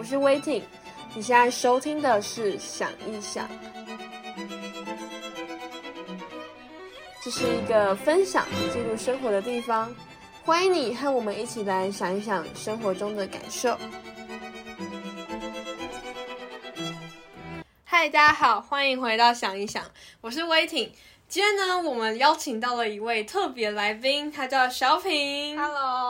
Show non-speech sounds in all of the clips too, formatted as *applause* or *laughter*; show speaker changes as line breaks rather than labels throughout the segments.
我是 Waiting，你现在收听的是想一想，这是一个分享记录生活的地方，欢迎你和我们一起来想一想生活中的感受。嗨，大家好，欢迎回到想一想，我是 Waiting。今天呢，我们邀请到了一位特别来宾，他叫小品。
Hello，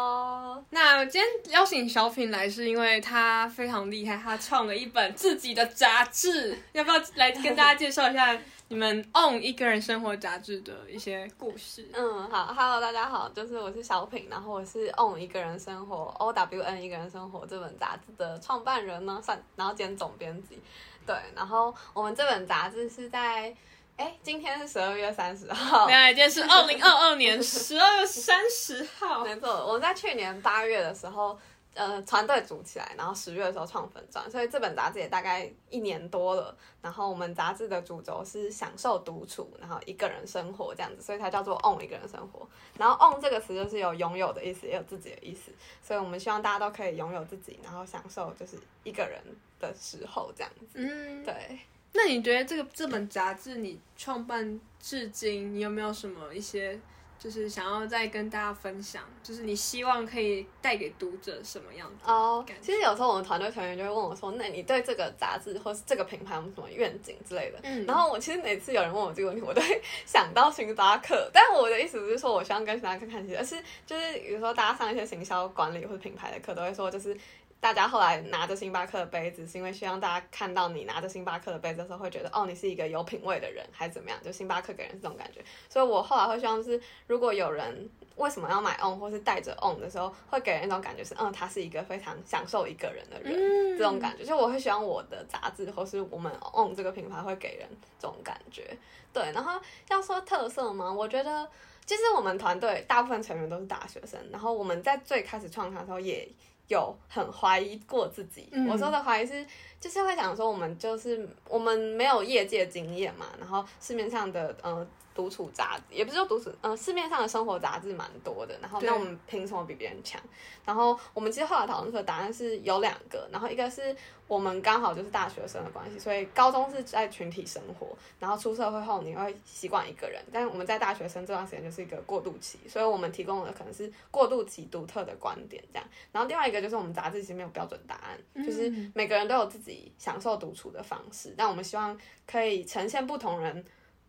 那今天邀请小品来，是因为他非常厉害，他创了一本自己的杂志。*laughs* 要不要来跟大家介绍一下你们 Own 一个人生活杂志的一些故事？
嗯，好，Hello，大家好，就是我是小品，然后我是 Own 一个人生活 O W N 一个人生活这本杂志的创办人呢，算，然后兼总编辑。对，然后我们这本杂志是在，哎，今天是十二月三十号，
原来今天是二零二二年十二月三十号。
没错，我在去年八月的时候，呃，团队组起来，然后十月的时候创粉专，所以这本杂志也大概一年多了。然后我们杂志的主轴是享受独处，然后一个人生活这样子，所以它叫做 own 一个人生活。然后 own 这个词就是有拥有的意思，也有自己的意思，所以我们希望大家都可以拥有自己，然后享受就是一个人的时候这样子。
嗯，
对。
那你觉得这个这本杂志你创办至今，你有没有什么一些就是想要再跟大家分享？就是你希望可以带给读者什么样子？
哦其实有时候我们团队成员就会问我说：“那你对这个杂志或是这个品牌有什么愿景之类的？”
嗯
然后我其实每次有人问我这个问题，我都会 *laughs* 想到星巴克，但我的意思不是说我希望跟星巴克看齐，而是就是比如说大家上一些行销管理或者品牌的课，都会说就是。大家后来拿着星巴克的杯子，是因为希望大家看到你拿着星巴克的杯子的时候，会觉得哦，你是一个有品味的人，还是怎么样？就星巴克给人这种感觉。所以我后来会希望是，如果有人为什么要买 on 或是带着 on 的时候，会给人一种感觉是，嗯，他是一个非常享受一个人的人，
嗯
这种感觉。就我会希望我的杂志或是我们 on 这个品牌会给人这种感觉。对，然后要说特色吗？我觉得其实我们团队大部分成员都是大学生，然后我们在最开始创刊的时候也。有很怀疑过自己，我说的怀疑是，就是会想说我们就是我们没有业界经验嘛，然后市面上的呃独处杂志，也不是说独处，呃市面上的生活杂志蛮多的，然后那我们凭什么比别人强？然后我们其实后来讨论出的答案是有两个，然后一个是我们刚好就是大学生的关系，所以高中是在群体生活，然后出社会后你会习惯一个人，但是我们在大学生这段时间就是一个过渡期，所以我们提供的可能是过渡期独特的观点这样。然后另外一个就是我们杂志其实没有标准答案，就是每个人都有自己享受独处的方式，但我们希望可以呈现不同人。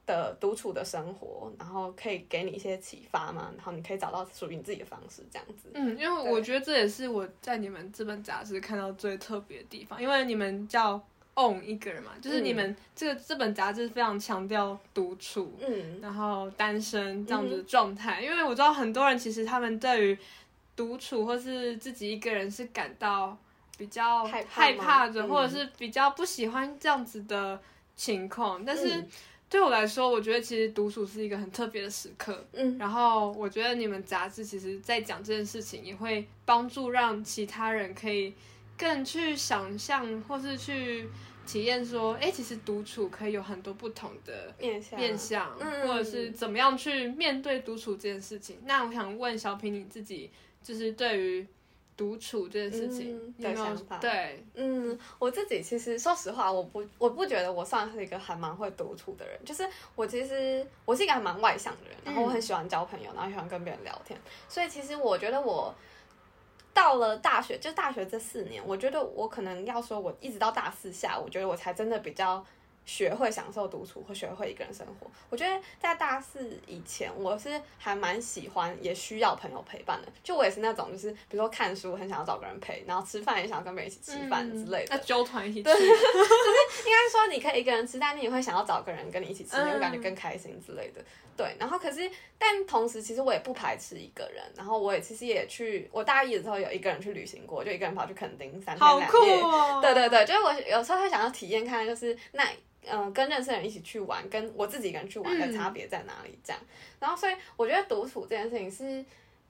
的独处的生活，然后可以给你一些启发嘛，然后你可以找到属于你自己的方式，这样子。
嗯，因为我觉得这也是我在你们这本杂志看到最特别的地方，因为你们叫 own 一个人嘛，就是你们这个、这本杂志非常强调独处，
嗯，
然后单身这样子的状态，因为我知道很多人其实他们对于独处或是自己一个人是感到比较
害怕
的，
嗯
或者是比较不喜欢这样子的情况，但是
嗯。
对我来说，我觉得其实独处是一个很特别的时刻。
嗯。
然后我觉得你们杂志其实在讲这件事情，也会帮助让其他人可以更去想象，或是去体验说，哎，其实独处可以有很多不同的
面向。
面向，
嗯。
或者是怎么样去面对独处这件事情。那我想问小平，你自己就是对于独处这件事情，
的想法
对？
嗯，我自己其实说实话，我不我不觉得我算是一个还蛮会独处的人，就是我其实我是一个还蛮外向的人，然后我很喜欢交朋友，然后喜欢跟别人聊天，所以其实我觉得我。到了大学，就大学这四年，我觉得我可能要说，我一直到大四下，我觉得我才真的比较学会享受独处，或学会一个人生活。我觉得在大四以前，我是还蛮喜欢，也需要朋友陪伴的。就我也是那种，就是比如说看书，很想要找个人陪，然后吃饭也想要跟别人一起吃饭之类的。
那揪团一起吃，就是，
应该说你可以一个人吃，但你也会想要找个人跟你一起吃，
嗯
你会感觉更开心之类的。对，然后可是，但同时其实我也不排斥一个人，然后我也其实也去，我大一的时候有一个人去旅行过，就一个人跑去垦丁三天
好酷
两夜。
哦！
对对对，就是我有时候会想要体验看，就是那嗯、呃跟认识的人一起去玩，跟我自己一个人去玩的差别在哪里？这样，然后所以我觉得独处这件事情是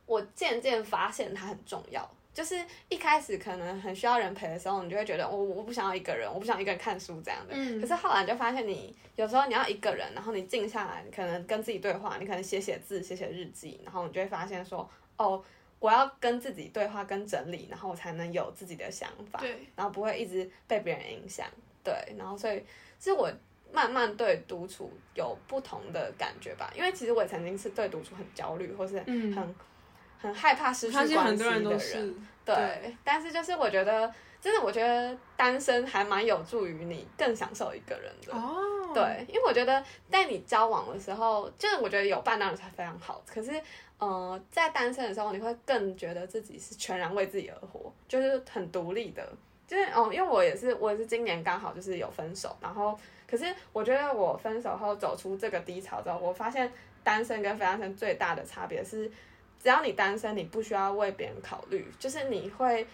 我渐渐发现它很重要。就是一开始可能很需要人陪的时候，你就会觉得我我不想要一个人，我不想一个人看书这样的。
嗯
可是后来就发现你有时候你要一个人，然后你静下来，你可能跟自己对话，你可能写写字、写写日记，然后你就会发现说，哦，我要跟自己对话跟整理，然后我才能有自己的想法，
对，
然后不会一直被别人影响，对，然后所以其实我慢慢对独处有不同的感觉吧，因为其实我也曾经是对独处很焦虑，或是很、
嗯。
很害怕失去关系的
人。
对。但是就是我觉得，真的我觉得单身还蛮有助于你更享受一个人的。
哦，
对，因为我觉得在你交往的时候，就是我觉得有伴当然才非常好。可是，呃，在单身的时候，你会更觉得自己是全然为自己而活，就是很独立的。就是哦，因为我也是，我也是今年刚好就是有分手，然后可是我觉得我分手后走出这个低潮之后，我发现单身跟非单身最大的差别是，只要你单身，你不需要为别人考虑，就是你会，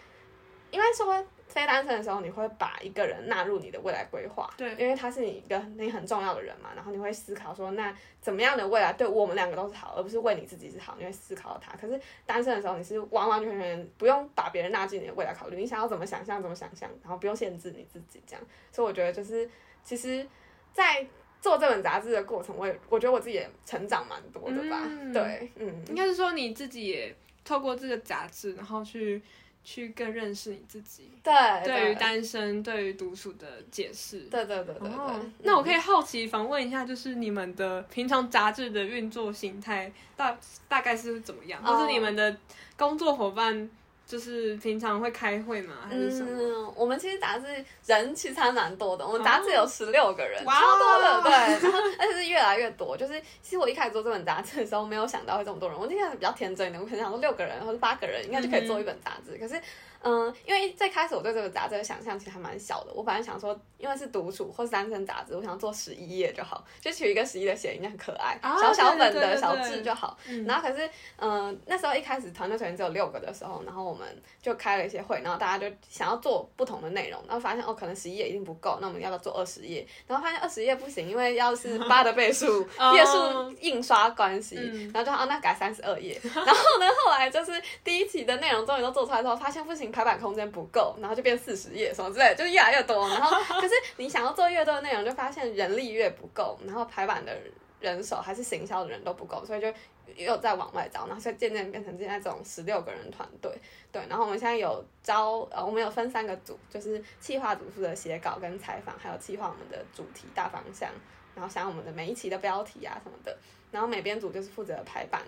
因为说非单身的时候，你会把一个人纳入你的未来规划，
对。
因为他是你一个你很重要的人嘛，然后你会思考说，那怎么样的未来对我们两个都是好，而不是为你自己是好，你会思考到他。可是单身的时候，你是完完全全不用把别人纳进你的未来考虑，你想要怎么想象怎么想象，然后不用限制你自己这样。所以我觉得就是其实，在做这本杂志的过程，我也我觉得我自己也成长蛮多的吧，
嗯。
对，嗯，
应该是说你自己也透过这个杂志，然后去去更认识你自己，
对，
对于单身、对于独处的解释。
对对对对
哦
对，
那我可
以
以好奇访问一下，就是你们的平常杂志的运作形态大大概是怎么样，
哦
或是你们的工作伙伴就是平常会开会吗，还是什么？
嗯，我们其实杂志人其实还蛮多的，我们杂志有十六个人，
哦
超多的，对，然 *laughs* 后而且是越来越多。就是其实我一开始做这本杂志的时候，没有想到会这么多人，我那开始比较天真的，我可能想说六个人或者八个人应该就可以做一本杂志，可是。嗯，因为最开始我对这个杂志的想象其实还蛮小的，我本来想说，因为是独处或是单身杂志，我想做十一页就好，就取一个十一的谐音，很可爱，
啊
小小本的小
对
字就好。
嗯
然后可是，嗯、那时候一开始团队成员只有六个的时候，然后我们就开了一些会，然后大家就想要做不同的内容，然后发现哦，可能十一页一定不够，那我们要不要做二十页？然后发现二十页不行，因为要是 *laughs* 八的倍数
哦
页数印刷关系，
嗯
然后就哦，那改三十二页。*laughs* 然后呢，后来就是第一期的内容终于都做出来之后，发现不行，排版空间不够，然后就变四十页什么之类，就是越来越多。然后 *laughs* 可是你想要做越多的内容，就发现人力越不够，然后排版的人手还是行销的人都不够，所以就又在往外招，然后所以渐渐变成现在这种十六个人团队。对，然后我们现在有招，呃，我们有分三个组，就是企划组负责写稿跟采访，还有企划我们的主题大方向，然后想我们的每一期的标题啊什么的，然后美编组就是负责排版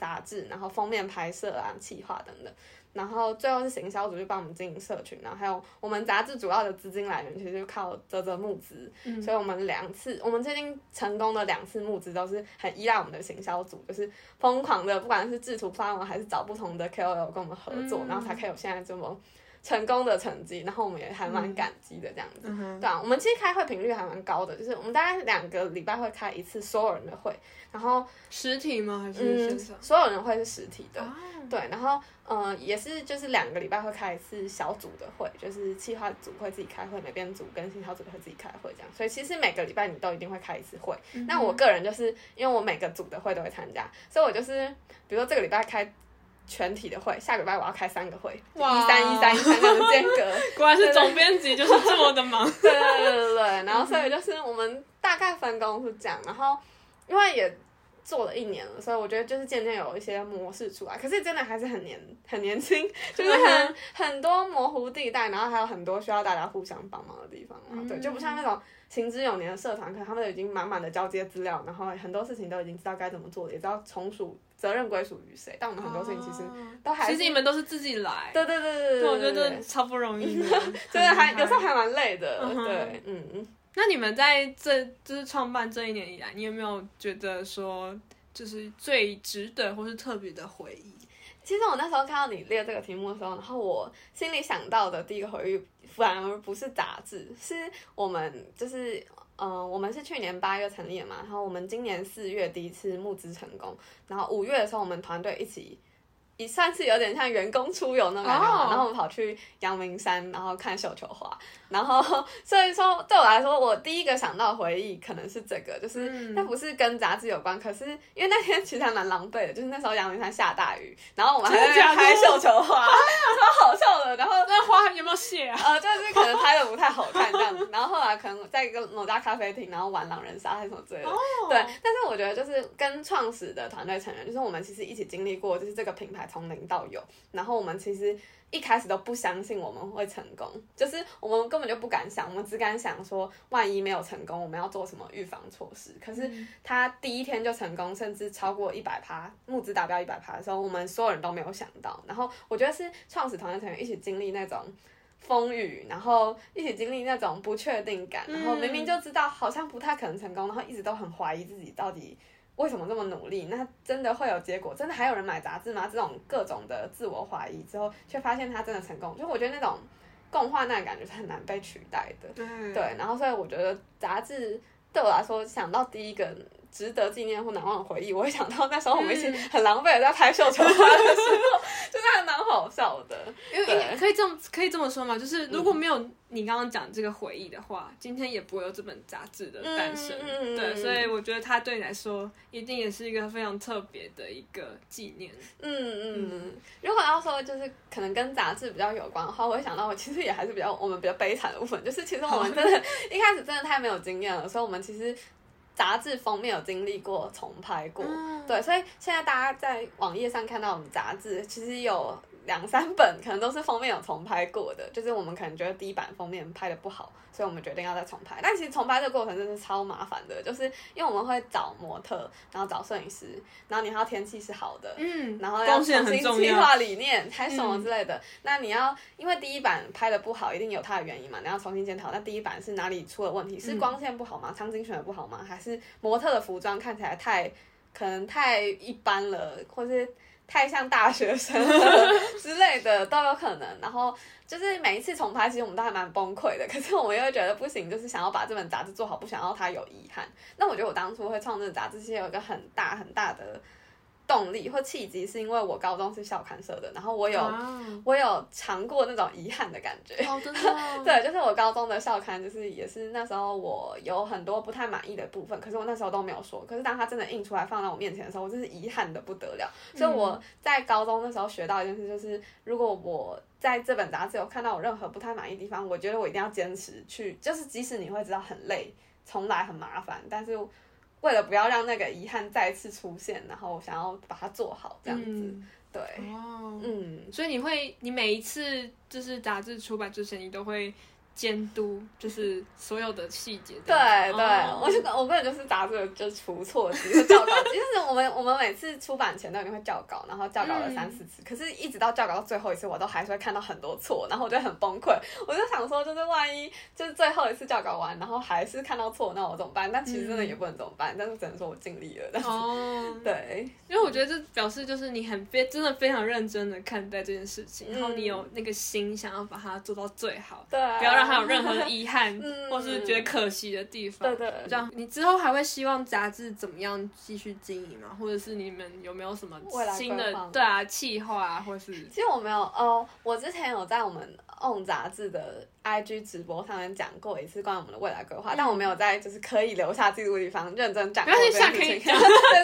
杂志，然后封面拍摄啊、企划等等。然后最后是行销组就帮我们经营社群，然后还有我们杂志主要的资金来源其实就靠泽泽募资，
嗯。
所以我们两次，我们最近成功的两次募资都是很依赖我们的行销组，就是疯狂的，不管是制图发文还是找不同的 KOL 跟我们合作，
嗯。
然后才可以有现在这么成功的成绩，然后我们也还蛮感激的这样子。
嗯，
对啊，我们其实开会频率还蛮高的，就是我们大概两个礼拜会开一次所有人的会，然后
实体吗？还是
嗯
线上？，
所有人会是实体的，
啊，
对，然后呃也是就是两个礼拜会开一次小组的会，就是企划组会自己开会，美编组跟行销组会自己开会这样，所以其实每个礼拜你都一定会开一次会。
嗯
那我个人就是因为我每个组的会都会参加，所以我就是比如说这个礼拜开。全体的会，下个礼拜我要开三个会，
哇
一三一三一三这样的间隔，*laughs*
果然是总编辑，就是这么的忙。*laughs*
对对对对对，然后所以就是我们大概分工是这样，然后因为也做了一年了，所以我觉得就是渐渐有一些模式出来，可是真的还是很年很年轻，*laughs* 就是很很多模糊地带，然后还有很多需要大家互相帮忙的地方啊，对，就不像那种。行之有年的社团，可能他们都已经满满的交接资料，然后很多事情都已经知道该怎么做了，也知道从属责任归属于谁。但我们很多事情其实都还是，
其实你们都是自己来，
对对对对对，
我觉
对对
得超不容易的，*laughs*
真的还有时候还蛮累的，
嗯
对，嗯嗯。
那你们在这就是创办这一年以来，你有没有觉得说，就是最值得或是特别的回忆？
其实我那时候看到你列这个题目的时候，然后我心里想到的第一个回忆，反而不是杂志，是我们就是。嗯，我们是去年八月成立的嘛，然后我们今年四月第一次募资成功，然后五月的时候我们团队一起，也算是有点像员工出游那种感觉嘛
哦。
然后我们跑去阳明山，然后看绣球花，然后 *laughs* 所以说对我来说，我第一个想到的回忆可能是这个，就是
嗯。
那不是跟杂志有关，可是因为那天其实还蛮狼狈的，就是那时候阳明山下大雨，然后我们还在拍绣球花，*laughs* 超好笑的，然后
那花，有没有写啊？
呃，就是可能拍的不太好看这样子，*laughs* 然后后来可能在一个某家咖啡厅，然后玩狼人杀还是什么之类的。对，但是我觉得就是跟创始的团队成员，就是我们其实一起经历过，就是这个品牌从零到有，然后我们其实一开始都不相信我们会成功，就是我们根本就不敢想，我们只敢想说万一没有成功，我们要做什么预防措施。可是他第一天就成功，甚至超过一百趴，募资达标一百趴的时候，我们所有人都没有想到。然后我觉得是创始团队成员一起经历那种。风雨，然后一起经历那种不确定感，然后明明就知道好像不太可能成功，然后一直都很怀疑自己到底为什么这么努力，那真的会有结果？真的还有人买杂志吗？这种各种的自我怀疑之后，却发现他真的成功，就我觉得那种共患难感觉是很难被取代的。对，然后所以我觉得杂志对我来说，想到第一个。值得纪念或难忘的回忆，我会想到那时候我们一起很狼狈的在拍绣球花的时候，就是还蛮好笑的。
因为可以这么可以这么说嘛，就是如果没有你刚刚讲这个回忆的话，今天也不会有这本杂志的诞生。对，所以我觉得它对你来说一定也是一个非常特别的一个纪念。
嗯嗯，如果要说就是可能跟杂志比较有关的话，我会想到我其实也还是比较我们比较悲惨的部分，就是其实我们真的一开始真的太没有经验了，所以我们其实。杂志封面有经历过重拍过，对，所以现在大家在网页上看到我们杂志，其实有。两三本可能都是封面有重拍过的，*laughs* 就是我们可能觉得第一版封面拍的不好，所以我们决定要再重拍。但其实重拍这个过程真是超麻烦的，就是因为我们会找模特，然后找摄影师，然后你还要天气是好的，嗯，然后要重新计划理念，还什么之类的。那你要因为第一版拍的不好，一定有它的原因嘛，你要重新检讨。那第一版是哪里出了问题？是光线不好吗？场景选的不好吗？还是模特的服装看起来太可能太一般了，或是？太像大学生 *laughs* 之类的都有可能，然后就是每一次重拍，其实我们都还蛮崩溃的。*laughs* 可是我们又觉得不行，就是想要把这本杂志做好，不想要它有遗憾。那我觉得我当初会创这个杂志，其实有一个很大很大的。动力或契机是因为我高中是校刊社的，然后我有我有尝过那种遗憾的感觉。*laughs* 对，就是我高中的校刊，就是也是那时候我有很多不太满意的部分，可是我那时候都没有说。可是当它真的印出来放在我面前的时候，我真是遗憾的不得了。所以我在高中那时候学到一件事，就是如果我在这本杂志有看到我任何不太满意的地方，我觉得我一定要坚持去，就是即使你会知道很累，从来很麻烦，但是。为了不要让那个遗憾再次出现，然后想要把它做好，这样子，对，
嗯，所以你会，你每一次就是杂志出版之前，你都会。监督就是所有的细节。
对对，我就我个人就是打这个就出错题和校稿，就是我们我们每次出版前都一定会校稿，然后校稿了三四次，可是一直到校稿到最后一次，我都还是会看到很多错，然后我就很崩溃。我就想说，就是万一就是最后一次校稿完，然后还是看到错，那我怎么办？但其实真的也不能怎么办，但是只能说我尽力了。但是对，
因为我觉得这表示就是你很非真的非常认真的看待这件事情，然后你有那个心想要把它做到最好，
对，
不要让。还有任何的遗憾，或是觉得可惜的地方？
对对，
这样你之后还会希望杂志怎么样继续经营吗？或者是你们有没有什么新的对啊计划啊，或是？
其实我没有哦，我之前有在我们 On 杂志的 IG 直播上面讲过一次关于我们的未来规划，但我没有在就是可以留下记录的地方认真讲过这件事情。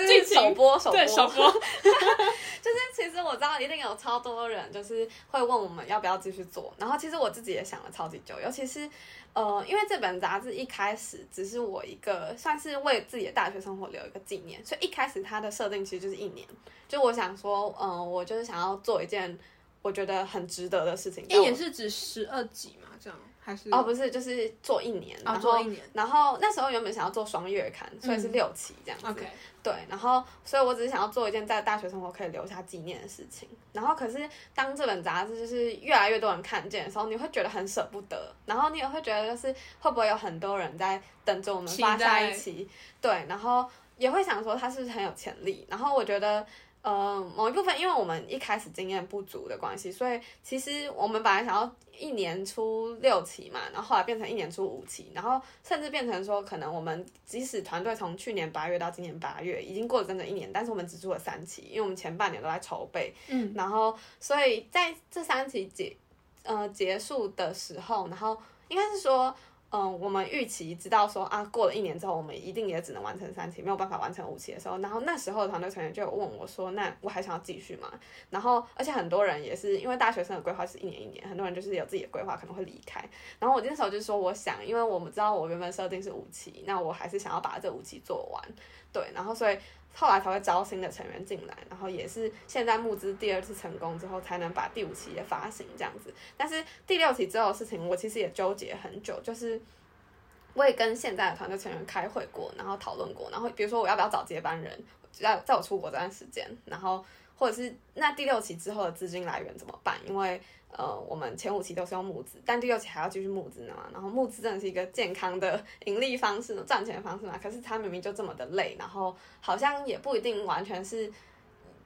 进
行首播，首播，
首播。*laughs*
就是其实我知道一定有超多人就是会问我们要不要继续做，然后其实我自己也想了超级久，尤其是呃，因为这本杂志一开始只是我一个算是为自己的大学生活留一个纪念，所以一开始它的设定其实就是一年，就我想说，嗯，我就是想要做一件我觉得很值得的事情。
一年是指十二集嘛？这样还是。
哦，不是，就是做一年，然后，然后那时候原本想要做双月刊，所以是六期这样子。对，然后，所以我只是想要做一件在大学生活可以留下纪念的事情。然后，可是当这本杂志就是越来越多人看见的时候，你会觉得很舍不得，然后你也会觉得就是会不会有很多人在等着我们发下一期？对，然后也会想说它是不是很有潜力？然后我觉得。呃，某一部分，因为我们一开始经验不足的关系，所以其实我们本来想要一年出六期嘛，然后后来变成一年出五期，然后甚至变成说，可能我们即使团队从去年八月到今年八月，已经过了整整一年，但是我们只出了三期，因为我们前半年都在筹备，嗯，然后所以在这三期结呃结束的时候，然后应该是说。嗯，我们预期知道说啊，过了一年之后，我们一定也只能完成三期，没有办法完成五期的时候，然后那时候团队成员就问我说，那我还想要继续吗？然后而且很多人也是因为大学生的规划是一年一年，很多人就是有自己的规划可能会离开。然后我那时候就说，我想，因为我们知道我原本设定是五期，那我还是想要把这五期做完，对，然后所以。后来才会招新的成员进来，然后也是现在募资第二次成功之后，才能把第五期也发行这样子。但是第六期之后的事情，我其实也纠结很久，就是我也跟现在的团队成员开会过，然后讨论过，然后比如说我要不要找接班人，在在我出国这段时间，然后或者是那第六期之后的资金来源怎么办？因为呃，我们前五期都是用募资，但第六期还要继续募资呢嘛。然后募资真的是一个健康的盈利方式、赚钱的方式嘛。可是它明明就这么的累，然后好像也不一定完全是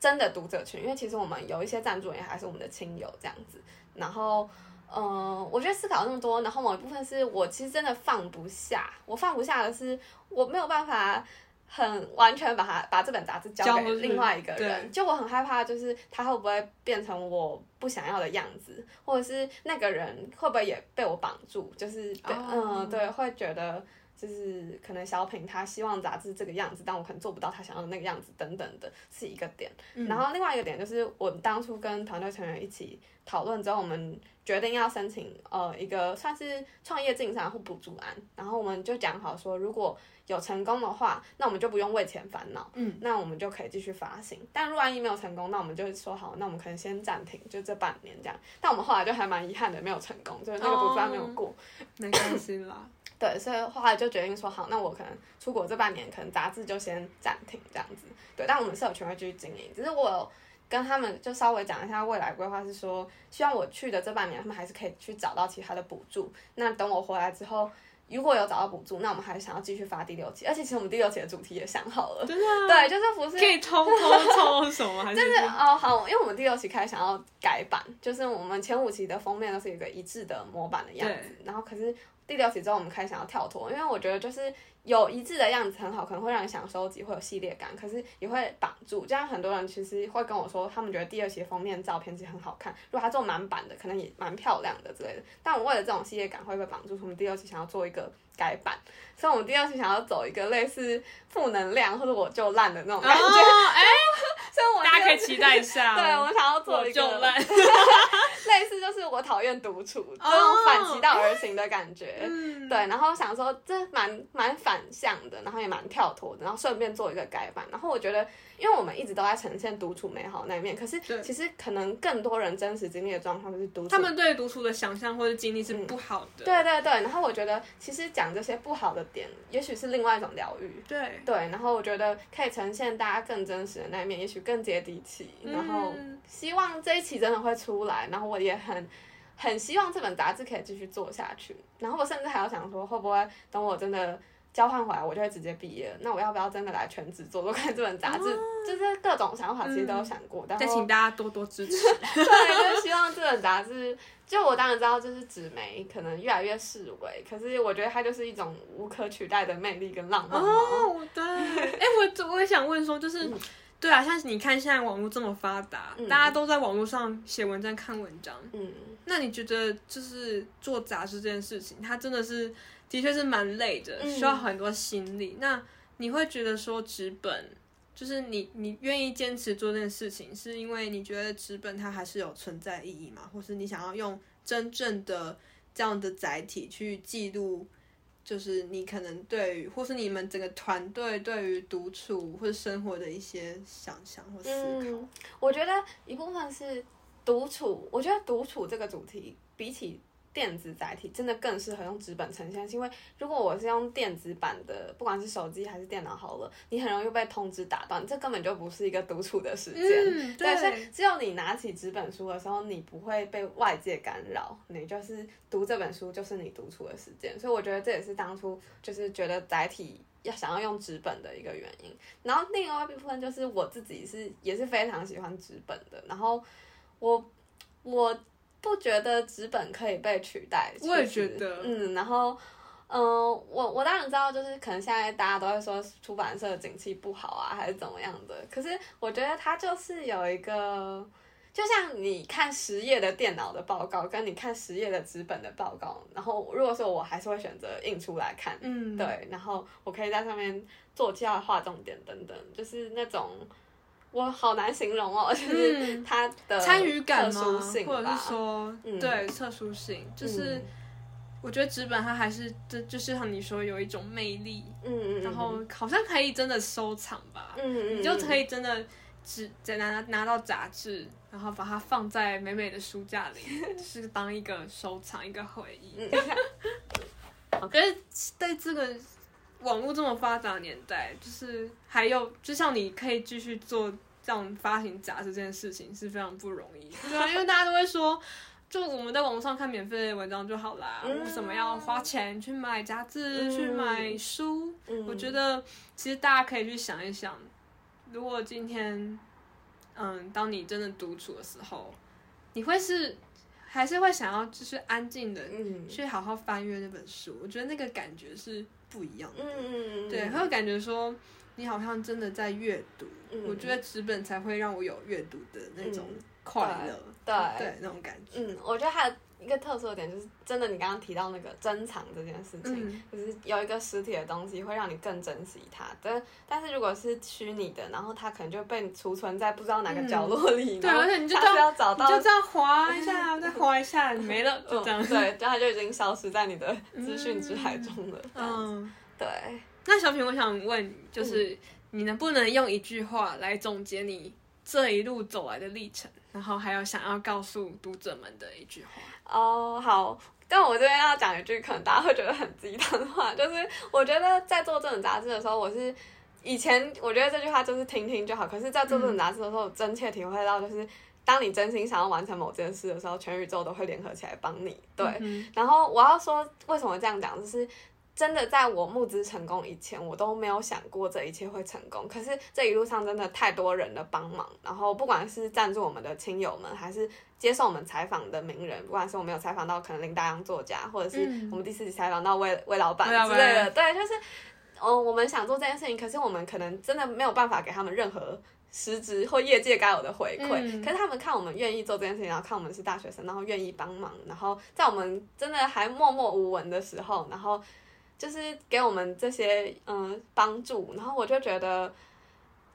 真的读者群，因为其实我们有一些赞助人还是我们的亲友这样子。然后，嗯，我觉得思考那么多，然后某一部分是我其实真的放不下，我放不下的是我没有办法。很完全把它把这本杂志交给另外一个人，就我很害怕，就是他会不会变成我不想要的样子，或者是那个人会不会也被我绑住，就是嗯对，会觉得就是可能小品他希望杂志这个样子，但我可能做不到他想要的那个样子等等的，是一个点。然后另外一个点就是我当初跟团队成员一起讨论之后，我们决定要申请呃一个算是创业竞赛或补助案，然后我们就讲好说如果。有成功的话，那我们就不用为钱烦恼，嗯，那我们就可以继续发行。但如果万一没有成功，那我们就说好，那我们可能先暂停，就这半年这样。但我们后来就还蛮遗憾的，没有成功，就是那个补助案没有过，
没关系啦。
对，所以后来就决定说好，那我可能出国这半年，可能杂志就先暂停这样子。对，但我们社群会继续经营。只是我跟他们就稍微讲一下未来规划，是说希望我去的这半年，他们还是可以去找到其他的补助。那等我回来之后。如果有找到补助，那我们还是想要继续发第六期，而且其实我们第六期的主题也想好了，
真的，
对，就是不是
可以偷偷 *laughs* 偷什么，
就是哦好，因为我们第六期开始想要改版，就是我们前五期的封面都是一个一致的模板的样子，然后可是第六期之后我们开始想要跳脱，因为我觉得就是。有一致的样子很好，可能会让人想收集，会有系列感，可是也会绑住。这样很多人其实会跟我说，他们觉得第二期封面照片其实很好看，如果它做满版的，可能也蛮漂亮的之类的。但我为了这种系列感会被绑住，我们第二期想要做一个改版，所以我们第二期想要走一个类似负能量或者我就烂的那种感觉。*laughs* 哎，所以我
大家可以期待一下。
对，我想要做一个
烂，*laughs*
类似就是我讨厌独处这种反其道而行的感觉。嗯对，然后想说这蛮蛮反。反向的，然后也蛮跳脱的，然后顺便做一个改版。然后我觉得，因为我们一直都在呈现独处美好那一面，可是其实可能更多人真实经历的状况就是独处。
他们对独处的想象或者经历是不好的。
对对对。然后我觉得，其实讲这些不好的点，也许是另外一种疗愈。
对
对。然后我觉得可以呈现大家更真实的那一面，也许更接地气。然后希望这一期真的会出来。然后我也很很希望这本杂志可以继续做下去。然后我甚至还要想说，会不会等我真的。交换回来，我就会直接毕业。那我要不要真的来全职做做看这本杂志？就是各种想法，其实都有想过。但
再请大家多多支持。*laughs*
对，就是希望这本杂志，就我当然知道，就是纸媒可能越来越式微，可是我觉得它就是一种无可取代的魅力跟浪漫。
哦，对。哎，我我也想问说，就是，对啊，像你看现在网络这么发达，大家都在网络上写文章、看文章。嗯。那你觉得，就是做杂志这件事情，它真的是？的确是蛮累的，需要很多心力。那你会觉得说纸本，就是你你愿意坚持做这件事情，是因为你觉得纸本它还是有存在意义吗？或是你想要用真正的这样的载体去记录，就是你可能对于，或是你们整个团队对于独处或者生活的一些想象或思考？
我觉得一部分是独处，我觉得独处这个主题比起。电子载体真的更适合用纸本呈现，因为如果我是用电子版的，不管是手机还是电脑好了，你很容易被通知打断，这根本就不是一个独处的时间。嗯，对，所以只有你拿起纸本书的时候，你不会被外界干扰，你就是读这本书就是你独处的时间。所以我觉得这也是当初就是觉得载体要想要用纸本的一个原因。然后另外一部分就是我自己是也是非常喜欢纸本的，然后我我。不觉得纸本可以被取代，
我也觉得，
嗯，然后，嗯，我我当然知道，就是可能现在大家都会说出版社的景气不好啊，还是怎么样的。可是我觉得它就是有一个，就像你看十页的电脑的报告，跟你看十页的纸本的报告，然后如果说我还是会选择印出来看，
嗯，
对，然后我可以在上面做记号、画重点等等，就是那种我好难形容哦，就是
嗯
它的
参与感
特
吗或者是说，
嗯。
对特殊性，就是、
嗯。
我觉得纸本它还是这就是像你说有一种魅力，
嗯嗯，嗯
然后好像可以真的收藏吧，
嗯嗯，
你就可
以
以真的只再拿拿到杂志，然后把它放在美美的书架里，*laughs* 就是当一个收藏一个回忆。
嗯。*laughs*
可是在这个网络这么发达的年代，就是还有，就像你可以继续做这样发行杂志这件事情是非常不容易，*laughs* 对啊，因为大家都会说。就我们在网络上看免费的文章就好啦，
嗯
为什么要花钱去买杂志、
嗯
去买书？
嗯
我觉得其实大家可以去想一想，如果今天，嗯，当你真的独处的时候，你会是还是会想要就是安静的
嗯
去好好翻阅那本书？我觉得那个感觉是不一样的。
嗯嗯嗯，
对，会有感觉说你好像真的在阅读。
嗯
我觉得纸本才会让我有阅读的那种
嗯
快乐，
对
对那种感觉。
嗯，我觉得还有一个特殊的点就是，真的你刚刚提到那个珍藏这件事情，
嗯
就是有一个实体的东西会让你更珍惜它。但但是如果是虚拟的，然后它可能就被储存在不知道哪个角落里，
嗯对而且你就
要找到
你就这样划一下，再划一下，没了，就这样。*laughs*
嗯、对，就它就已经消失在你的资讯之海中了。嗯，
嗯，
对，
那小品，我想问，就是、你能不能用一句话来总结你这一路走来的历程，然后还有想要告诉读者们的一句话？
哦，好。但我这边要讲一句可能大家会觉得很鸡汤的话，就是我觉得在做这种杂志的时候，我是以前我觉得这句话就是听听就好，可是，在做这种杂志的时候，我真切体会到就是。当你真心想要完成某件事的时候，全宇宙都会联合起来帮你。对，
嗯
然后我要说为什么这样讲，就是真的在我募资成功以前，我都没有想过这一切会成功。可是这一路上真的太多人的帮忙，然后不管是赞助我们的亲友们，还是接受我们采访的名人，不管是我们有采访到可能林大洋作家，或者是
嗯
我们第四集采访到魏魏老板之类的，对，就是。哦，我们想做这件事情，可是我们可能真的没有办法给他们任何实质或业界该有的回馈。
嗯
可是他们看我们愿意做这件事情，然后看我们是大学生，然后愿意帮忙，然后在我们真的还默默无闻的时候，然后就是给我们这些嗯帮助，然后我就觉得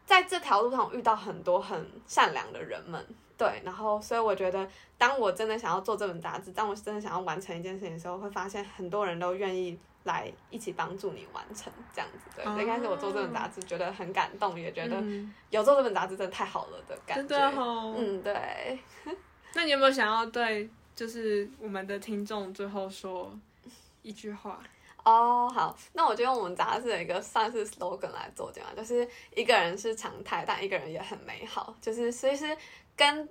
在这条路上我遇到很多很善良的人们。对，然后所以我觉得，当我真的想要做这本杂志，当我真的想要完成一件事情的时候，会发现很多人都愿意来一起帮助你完成这样子。对，
哦
这应该是我做这本杂志觉得很感动，也觉得
嗯
有做这本杂志真的太好了的感
真
觉。
的哦。
嗯，对。*laughs*
那你有没有想要对就是我们的听众最后说一句话？
哦，好，那我就用我们杂志的一个算是 slogan 来做这样，就是一个人是常态，但一个人也很美好。就是其实跟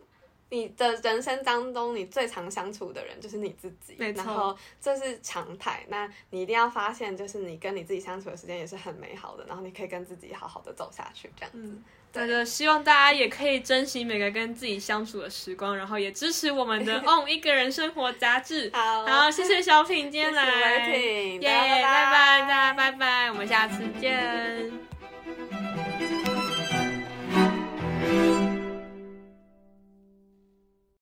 你的人生当中，你最常相处的人就是你自己，然后这是常态。那你一定要发现，就是你跟你自己相处的时间也是很美好的，然后你可以跟自己好好的走下去，这样子。
那就希望大家也可以珍惜每个跟自己相处的时光，然后也支持我们的 *laughs* On 一个人生活杂志。
好，
好，谢谢小品今天
谢谢
来，耶，拜拜，大家拜拜，我们下次见。